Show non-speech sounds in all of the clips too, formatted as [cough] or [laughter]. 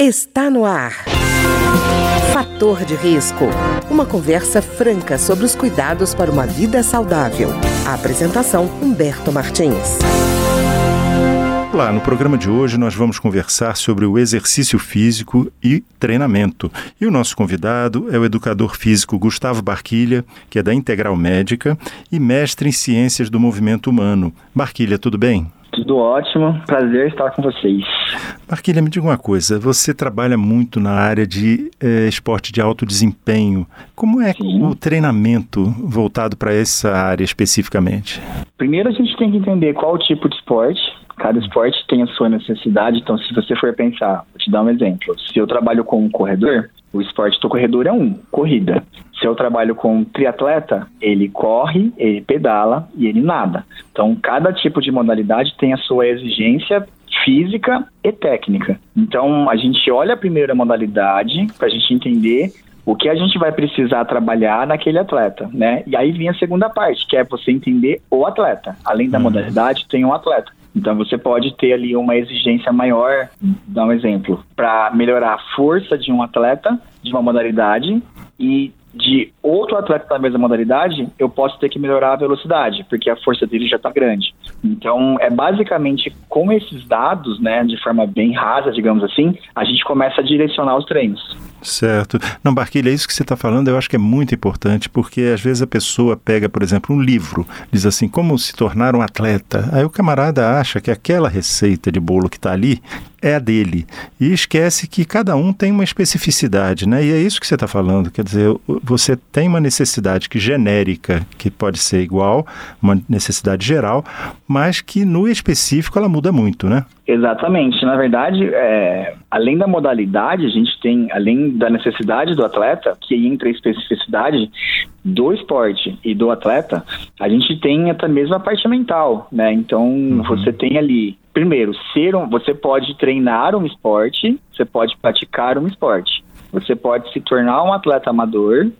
Está no ar. Fator de risco. Uma conversa franca sobre os cuidados para uma vida saudável. A apresentação Humberto Martins. Olá, no programa de hoje nós vamos conversar sobre o exercício físico e treinamento. E o nosso convidado é o educador físico Gustavo Barquilha, que é da Integral Médica e mestre em Ciências do Movimento Humano. Barquilha, tudo bem? Tudo ótimo, prazer estar com vocês. Marquilha, me diga uma coisa, você trabalha muito na área de eh, esporte de alto desempenho. Como é Sim. o treinamento voltado para essa área especificamente? Primeiro a gente tem que entender qual o tipo de esporte. Cada esporte tem a sua necessidade, então se você for pensar, vou te dar um exemplo. Se eu trabalho com um corredor, o esporte do corredor é um, corrida. Se eu trabalho com um triatleta, ele corre, ele pedala e ele nada. Então, cada tipo de modalidade tem a sua exigência física e técnica. Então, a gente olha a primeira modalidade para a gente entender o que a gente vai precisar trabalhar naquele atleta, né? E aí vem a segunda parte, que é você entender o atleta. Além da uhum. modalidade, tem um atleta. Então você pode ter ali uma exigência maior, dar um exemplo, para melhorar a força de um atleta de uma modalidade e de outro atleta da mesma modalidade, eu posso ter que melhorar a velocidade, porque a força dele já está grande. Então, é basicamente com esses dados, né, de forma bem rasa, digamos assim, a gente começa a direcionar os treinos. Certo. Não, Barquilha, isso que você está falando eu acho que é muito importante, porque às vezes a pessoa pega, por exemplo, um livro, diz assim, como se tornar um atleta. Aí o camarada acha que aquela receita de bolo que está ali é a dele. E esquece que cada um tem uma especificidade, né? E é isso que você está falando. Quer dizer, você tem uma necessidade que genérica, que pode ser igual, uma necessidade geral, mas que no específico ela muda muito, né? Exatamente. Na verdade, é, além da modalidade, a gente tem, além da necessidade do atleta, que entra a especificidade do esporte e do atleta, a gente tem até mesmo a parte mental, né? Então, uhum. você tem ali primeiro, ser um, você pode treinar um esporte, você pode praticar um esporte. Você pode se tornar um atleta amador,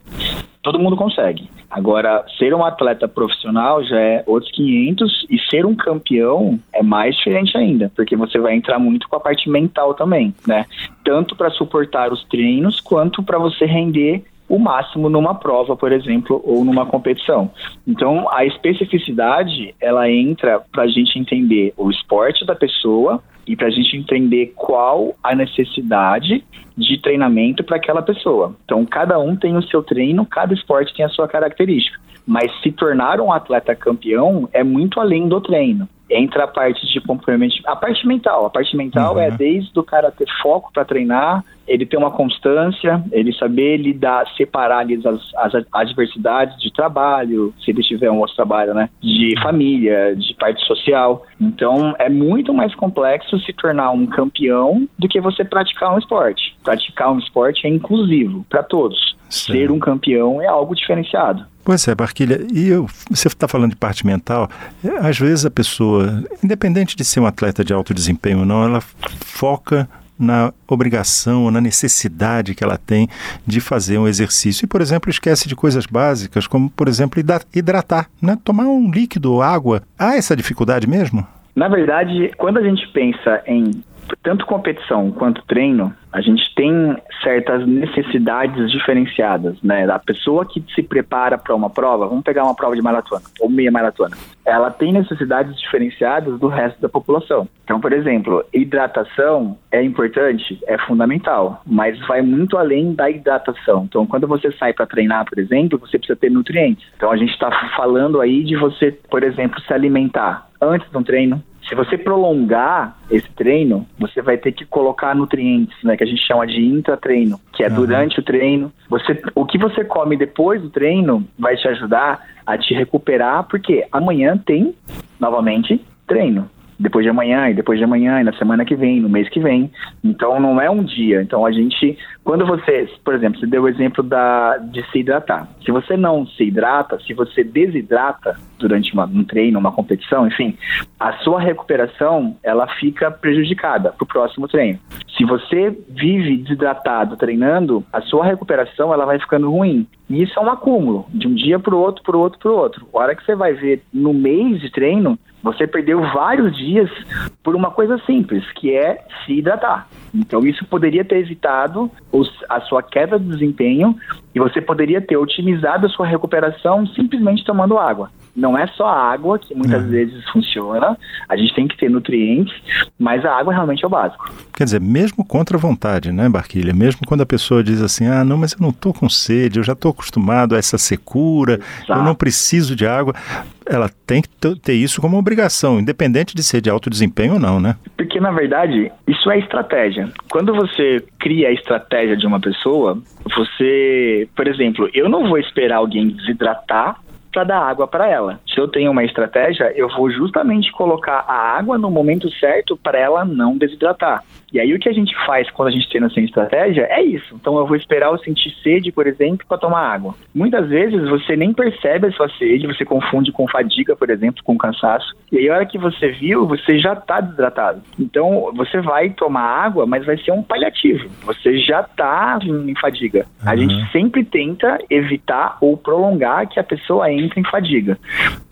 todo mundo consegue. Agora, ser um atleta profissional já é outros 500 e ser um campeão é mais diferente ainda, porque você vai entrar muito com a parte mental também, né? Tanto para suportar os treinos quanto para você render o máximo numa prova, por exemplo, ou numa competição. Então, a especificidade, ela entra para a gente entender o esporte da pessoa e para a gente entender qual a necessidade de treinamento para aquela pessoa. Então, cada um tem o seu treino, cada esporte tem a sua característica. Mas se tornar um atleta campeão é muito além do treino entra a parte de comprometimento, a parte mental. A parte mental é uhum. é desde o cara ter foco para treinar, ele ter uma constância, ele saber lidar, separar ali as, as adversidades de trabalho, se ele tiver um outro trabalho, né? De família, de parte social. Então é muito mais complexo se tornar um campeão do que você praticar um esporte. Praticar um esporte é inclusivo para todos. Sim. Ser um campeão é algo diferenciado. Pois é, Barquilha, e eu, você está falando de parte mental, às vezes a pessoa, independente de ser um atleta de alto desempenho ou não, ela foca na obrigação, na necessidade que ela tem de fazer um exercício. E, por exemplo, esquece de coisas básicas, como, por exemplo, hidratar, né? tomar um líquido, água. Há essa dificuldade mesmo? Na verdade, quando a gente pensa em tanto competição quanto treino, a gente tem certas necessidades diferenciadas, né? A pessoa que se prepara para uma prova, vamos pegar uma prova de maratona ou meia maratona, ela tem necessidades diferenciadas do resto da população. Então, por exemplo, hidratação é importante, é fundamental, mas vai muito além da hidratação. Então, quando você sai para treinar, por exemplo, você precisa ter nutrientes. Então, a gente está falando aí de você, por exemplo, se alimentar antes de um treino, se você prolongar esse treino, você vai ter que colocar nutrientes, né, que a gente chama de intratreino, que é uhum. durante o treino. Você, o que você come depois do treino vai te ajudar a te recuperar, porque amanhã tem novamente treino depois de amanhã e depois de amanhã e na semana que vem, no mês que vem. Então não é um dia. Então a gente, quando você, por exemplo, você deu o exemplo da, de se hidratar. Se você não se hidrata, se você desidrata durante uma, um treino, uma competição, enfim, a sua recuperação ela fica prejudicada para o próximo treino. Se você vive desidratado treinando, a sua recuperação ela vai ficando ruim. E isso é um acúmulo, de um dia para o outro, para o outro, para o outro. A hora que você vai ver no mês de treino, você perdeu vários dias por uma coisa simples, que é se hidratar. Então, isso poderia ter evitado os, a sua queda de desempenho e você poderia ter otimizado a sua recuperação simplesmente tomando água. Não é só a água que muitas uhum. vezes funciona, a gente tem que ter nutrientes, mas a água realmente é o básico. Quer dizer, mesmo contra a vontade, né, Barquilha? Mesmo quando a pessoa diz assim, ah, não, mas eu não estou com sede, eu já estou acostumado a essa secura, Exato. eu não preciso de água, ela tem que ter isso como obrigação, independente de ser de alto desempenho ou não, né? Porque, na verdade, isso é estratégia. Quando você cria a estratégia de uma pessoa, você, por exemplo, eu não vou esperar alguém desidratar para dar água para ela. Se eu tenho uma estratégia, eu vou justamente colocar a água no momento certo para ela não desidratar. E aí o que a gente faz quando a gente treina sem estratégia é isso. Então eu vou esperar eu sentir sede, por exemplo, para tomar água. Muitas vezes você nem percebe a sua sede, você confunde com fadiga, por exemplo, com cansaço. E aí a hora que você viu, você já está desidratado. Então você vai tomar água, mas vai ser um paliativo. Você já está em fadiga. Uhum. A gente sempre tenta evitar ou prolongar que a pessoa entre em fadiga.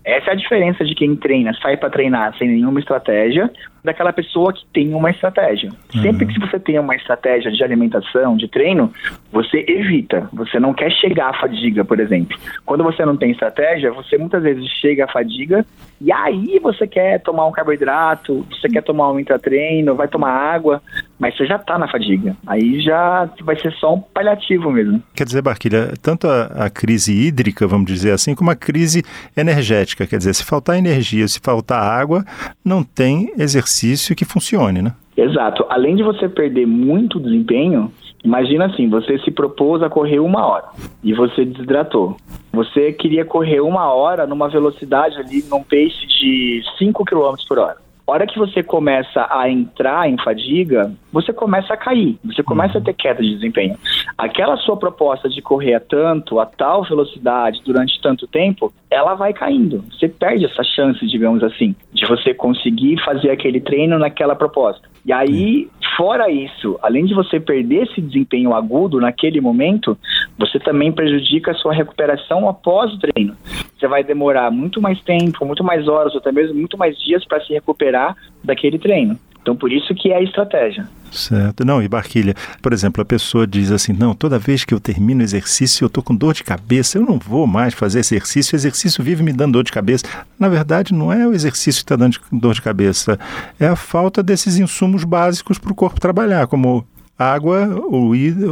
Essa é a diferença de quem treina, sai para treinar sem nenhuma estratégia, daquela pessoa que tem uma estratégia. Uhum. Sempre que você tem uma estratégia de alimentação, de treino, você evita. Você não quer chegar à fadiga, por exemplo. Quando você não tem estratégia, você muitas vezes chega à fadiga e aí você quer tomar um carboidrato, você quer tomar um intratreino, vai tomar água, mas você já está na fadiga. Aí já vai ser só um paliativo mesmo. Quer dizer, Barquilha, tanto a, a crise hídrica, vamos dizer assim, como a crise energética. Quer dizer, se faltar energia, se faltar água, não tem exercício que funcione, né? Exato. Além de você perder muito desempenho, imagina assim, você se propôs a correr uma hora e você desidratou. Você queria correr uma hora numa velocidade ali, num pace de 5 km por hora hora que você começa a entrar em fadiga, você começa a cair, você começa a ter queda de desempenho. Aquela sua proposta de correr a tanto, a tal velocidade durante tanto tempo, ela vai caindo. Você perde essa chance, digamos assim, de você conseguir fazer aquele treino naquela proposta. E aí, fora isso, além de você perder esse desempenho agudo naquele momento, você também prejudica a sua recuperação após o treino. Você vai demorar muito mais tempo, muito mais horas, ou até mesmo muito mais dias para se recuperar daquele treino. Então, por isso que é a estratégia. Certo. Não, e Barquilha, por exemplo, a pessoa diz assim: não, toda vez que eu termino o exercício eu estou com dor de cabeça, eu não vou mais fazer exercício, o exercício vive me dando dor de cabeça. Na verdade, não é o exercício que está dando dor de cabeça, é a falta desses insumos básicos para o corpo trabalhar, como água ou,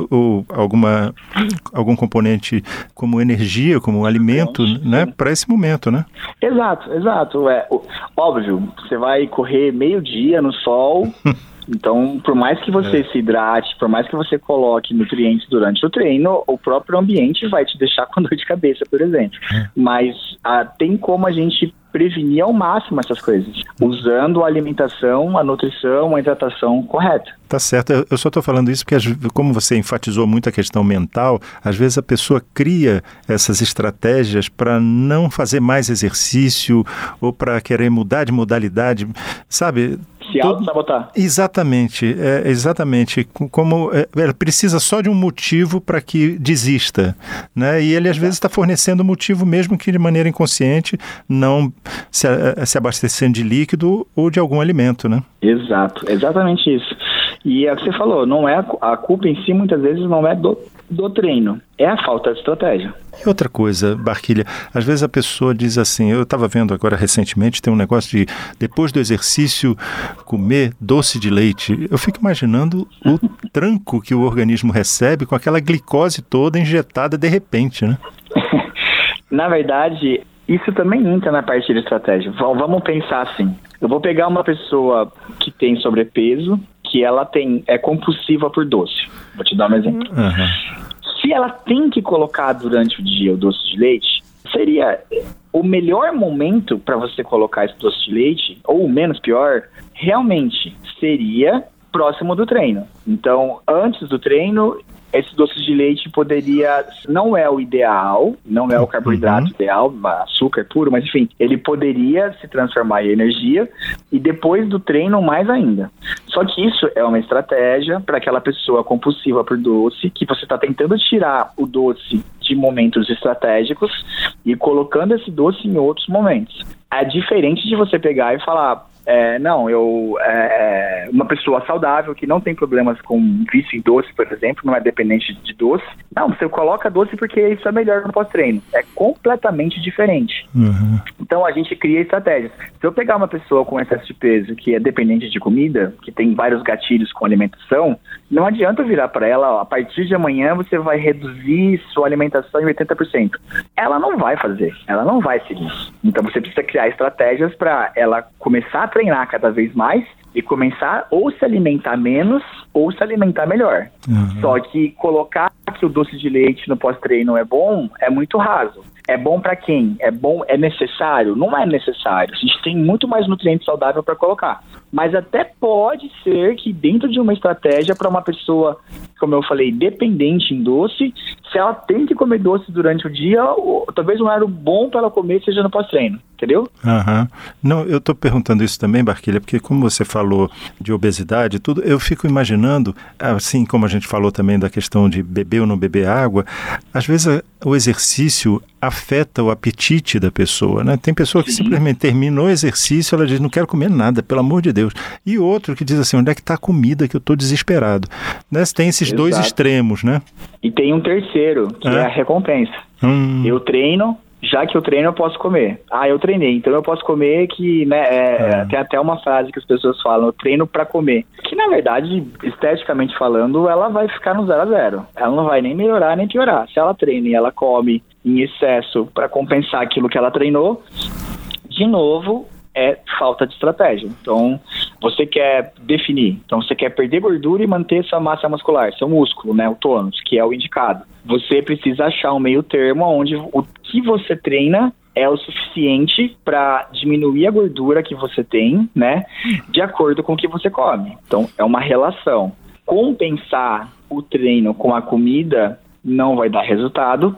ou alguma, algum componente como energia, como alimento, né, para esse momento, né? Exato, exato. É, óbvio, você vai correr meio dia no sol. [laughs] Então, por mais que você é. se hidrate, por mais que você coloque nutrientes durante o treino, o próprio ambiente vai te deixar [laughs] com dor de cabeça, por exemplo. É. Mas ah, tem como a gente prevenir ao máximo essas coisas, usando a alimentação, a nutrição, a hidratação correta. Tá certo. Eu só estou falando isso porque, como você enfatizou muito a questão mental, às vezes a pessoa cria essas estratégias para não fazer mais exercício ou para querer mudar de modalidade, sabe? Se auto-sabotar. Exatamente, é, exatamente. Como é, ela precisa só de um motivo para que desista, né? E ele às vezes está fornecendo motivo mesmo que de maneira inconsciente, não se, é, se abastecendo de líquido ou de algum alimento, né? Exato, exatamente isso. E é o que você falou, não é a, culpa em si muitas vezes não é do, do treino, é a falta de estratégia. E outra coisa, Barquilha, às vezes a pessoa diz assim, eu estava vendo agora recentemente, tem um negócio de depois do exercício comer doce de leite. Eu fico imaginando o [laughs] tranco que o organismo recebe com aquela glicose toda injetada de repente, né? [laughs] Na verdade, isso também entra na parte de estratégia. Vamos pensar assim. Eu vou pegar uma pessoa que tem sobrepeso, que ela tem é compulsiva por doce. Vou te dar um exemplo. Uhum. Se ela tem que colocar durante o dia o doce de leite, seria o melhor momento para você colocar esse doce de leite, ou o menos pior, realmente seria próximo do treino. Então, antes do treino, esse doce de leite poderia, não é o ideal, não é o carboidrato uhum. ideal, açúcar puro, mas enfim, ele poderia se transformar em energia e depois do treino mais ainda. Só que isso é uma estratégia para aquela pessoa compulsiva por doce, que você está tentando tirar o doce de momentos estratégicos e colocando esse doce em outros momentos. É diferente de você pegar e falar, é, não, eu é, é, uma pessoa saudável que não tem problemas com vício em doce, por exemplo, não é dependente de doce. Não, você coloca doce porque isso é melhor no pós-treino. É completamente diferente. Uhum. Então a gente cria estratégias. Se eu pegar uma pessoa com excesso de peso que é dependente de comida, que tem vários gatilhos com alimentação, não adianta virar para ela, ó, a partir de amanhã você vai reduzir sua alimentação em 80%. Ela não vai fazer, ela não vai seguir. Então você precisa criar estratégias para ela começar a treinar cada vez mais e começar ou se alimentar menos ou se alimentar melhor. Uhum. Só que colocar que o doce de leite no pós-treino é bom é muito raso. É bom para quem? É bom, é necessário? Não é necessário. A gente tem muito mais nutrientes saudáveis para colocar. Mas até pode ser que dentro de uma estratégia para uma pessoa, como eu falei, dependente em doce, se ela tem que comer doce durante o dia, talvez um horário bom para ela comer seja no pós-treino entendeu? Uhum. Não, eu estou perguntando isso também, Barquilha, porque como você falou de obesidade e tudo, eu fico imaginando, assim como a gente falou também da questão de beber ou não beber água, às vezes o exercício afeta o apetite da pessoa, né? Tem pessoa que Sim. simplesmente terminou o exercício, ela diz, não quero comer nada, pelo amor de Deus. E outro que diz assim, onde é que está a comida que eu estou desesperado? Né? Tem esses Exato. dois extremos, né? E tem um terceiro, que é, é a recompensa. Hum. Eu treino, já que eu treino, eu posso comer. Ah, eu treinei, então eu posso comer que, né, é, é. tem até uma frase que as pessoas falam, eu treino para comer. Que, na verdade, esteticamente falando, ela vai ficar no zero a zero. Ela não vai nem melhorar, nem piorar. Se ela treina e ela come em excesso para compensar aquilo que ela treinou, de novo, é falta de estratégia. Então, você quer definir, então você quer perder gordura e manter sua massa muscular, seu músculo, né, o tônus, que é o indicado. Você precisa achar um meio termo onde o que você treina é o suficiente para diminuir a gordura que você tem, né, de acordo com o que você come. Então, é uma relação. Compensar o treino com a comida não vai dar resultado.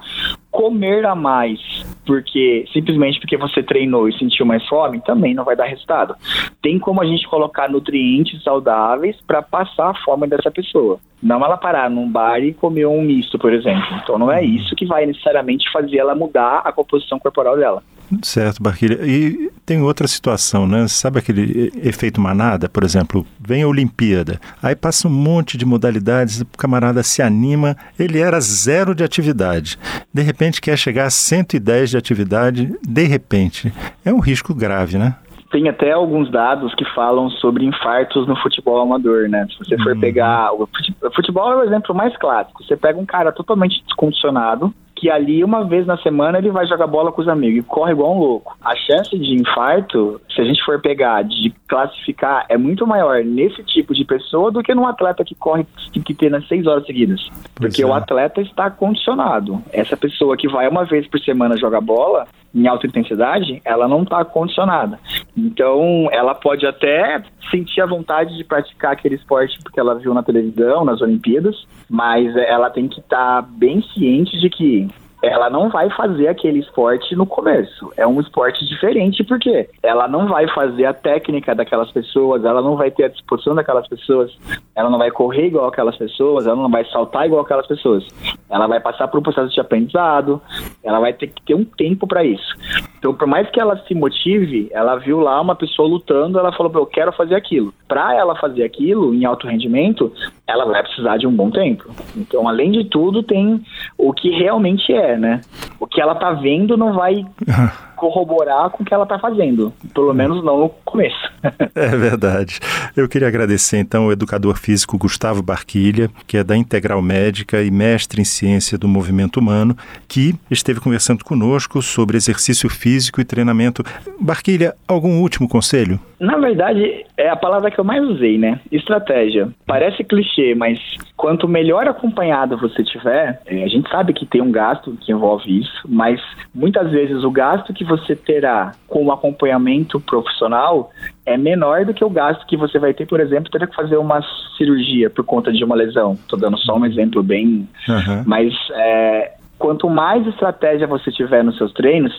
Comer a mais, porque simplesmente porque você treinou e sentiu mais fome, também não vai dar resultado. Tem como a gente colocar nutrientes saudáveis para passar a fome dessa pessoa. Não ela parar num bar e comer um misto, por exemplo. Então não é isso que vai necessariamente fazer ela mudar a composição corporal dela. Certo, Barquilha. E tem outra situação, né? Sabe aquele efeito manada, por exemplo? Vem a Olimpíada, aí passa um monte de modalidades, o camarada se anima, ele era zero de atividade. De repente quer chegar a 110 de atividade, de repente. É um risco grave, né? tem até alguns dados que falam sobre infartos no futebol amador, né? Se você for uhum. pegar. O futebol é o exemplo mais clássico. Você pega um cara totalmente descondicionado, que ali uma vez na semana ele vai jogar bola com os amigos e corre igual um louco. A chance de infarto, se a gente for pegar, de classificar, é muito maior nesse tipo de pessoa do que num atleta que corre que treina seis horas seguidas. Porque é. o atleta está condicionado. Essa pessoa que vai uma vez por semana jogar bola, em alta intensidade, ela não está condicionada. Então, ela pode até sentir a vontade de praticar aquele esporte porque ela viu na televisão, nas Olimpíadas, mas ela tem que estar tá bem ciente de que ela não vai fazer aquele esporte no começo. É um esporte diferente porque ela não vai fazer a técnica daquelas pessoas, ela não vai ter a disposição daquelas pessoas, ela não vai correr igual aquelas pessoas, ela não vai saltar igual aquelas pessoas. Ela vai passar por um processo de aprendizado, ela vai ter que ter um tempo para isso. Então, por mais que ela se motive, ela viu lá uma pessoa lutando, ela falou: "Eu quero fazer aquilo". Para ela fazer aquilo em alto rendimento, ela vai precisar de um bom tempo. Então, além de tudo, tem o que realmente é né? O que ela tá vendo não vai [laughs] corroborar com o que ela tá fazendo. Pelo menos não no começo. [laughs] é verdade. Eu queria agradecer então ao educador físico Gustavo Barquilha, que é da Integral Médica e mestre em ciência do movimento humano, que esteve conversando conosco sobre exercício físico e treinamento. Barquilha, algum último conselho? Na verdade, é a palavra que eu mais usei, né? Estratégia. Parece clichê, mas quanto melhor acompanhado você tiver, é, a gente sabe que tem um gasto que envolve isso, mas muitas vezes o gasto que você terá com o acompanhamento profissional é menor do que o gasto que você vai ter, por exemplo, ter que fazer uma cirurgia por conta de uma lesão. Estou dando só um exemplo bem. Uhum. Mas é, quanto mais estratégia você tiver nos seus treinos,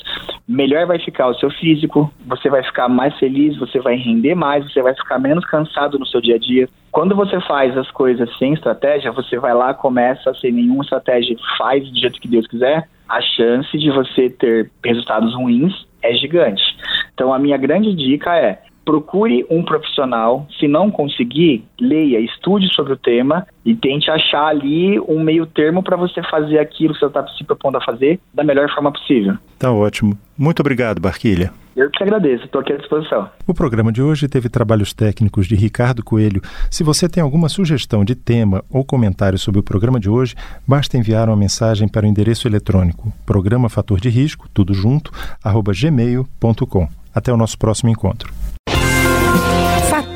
melhor vai ficar o seu físico, você vai ficar mais feliz, você vai render mais, você vai ficar menos cansado no seu dia a dia. Quando você faz as coisas sem estratégia, você vai lá, começa sem nenhuma estratégia, faz do jeito que Deus quiser, a chance de você ter resultados ruins é gigante. Então a minha grande dica é procure um profissional. Se não conseguir, leia, estude sobre o tema e tente achar ali um meio termo para você fazer aquilo que você está se propondo a fazer da melhor forma possível. Tá ótimo. Muito obrigado, Barquilha. Eu que agradeço, estou aqui à disposição. O programa de hoje teve trabalhos técnicos de Ricardo Coelho. Se você tem alguma sugestão de tema ou comentário sobre o programa de hoje, basta enviar uma mensagem para o endereço eletrônico programa fator de risco, tudo junto, arroba gmail.com. Até o nosso próximo encontro.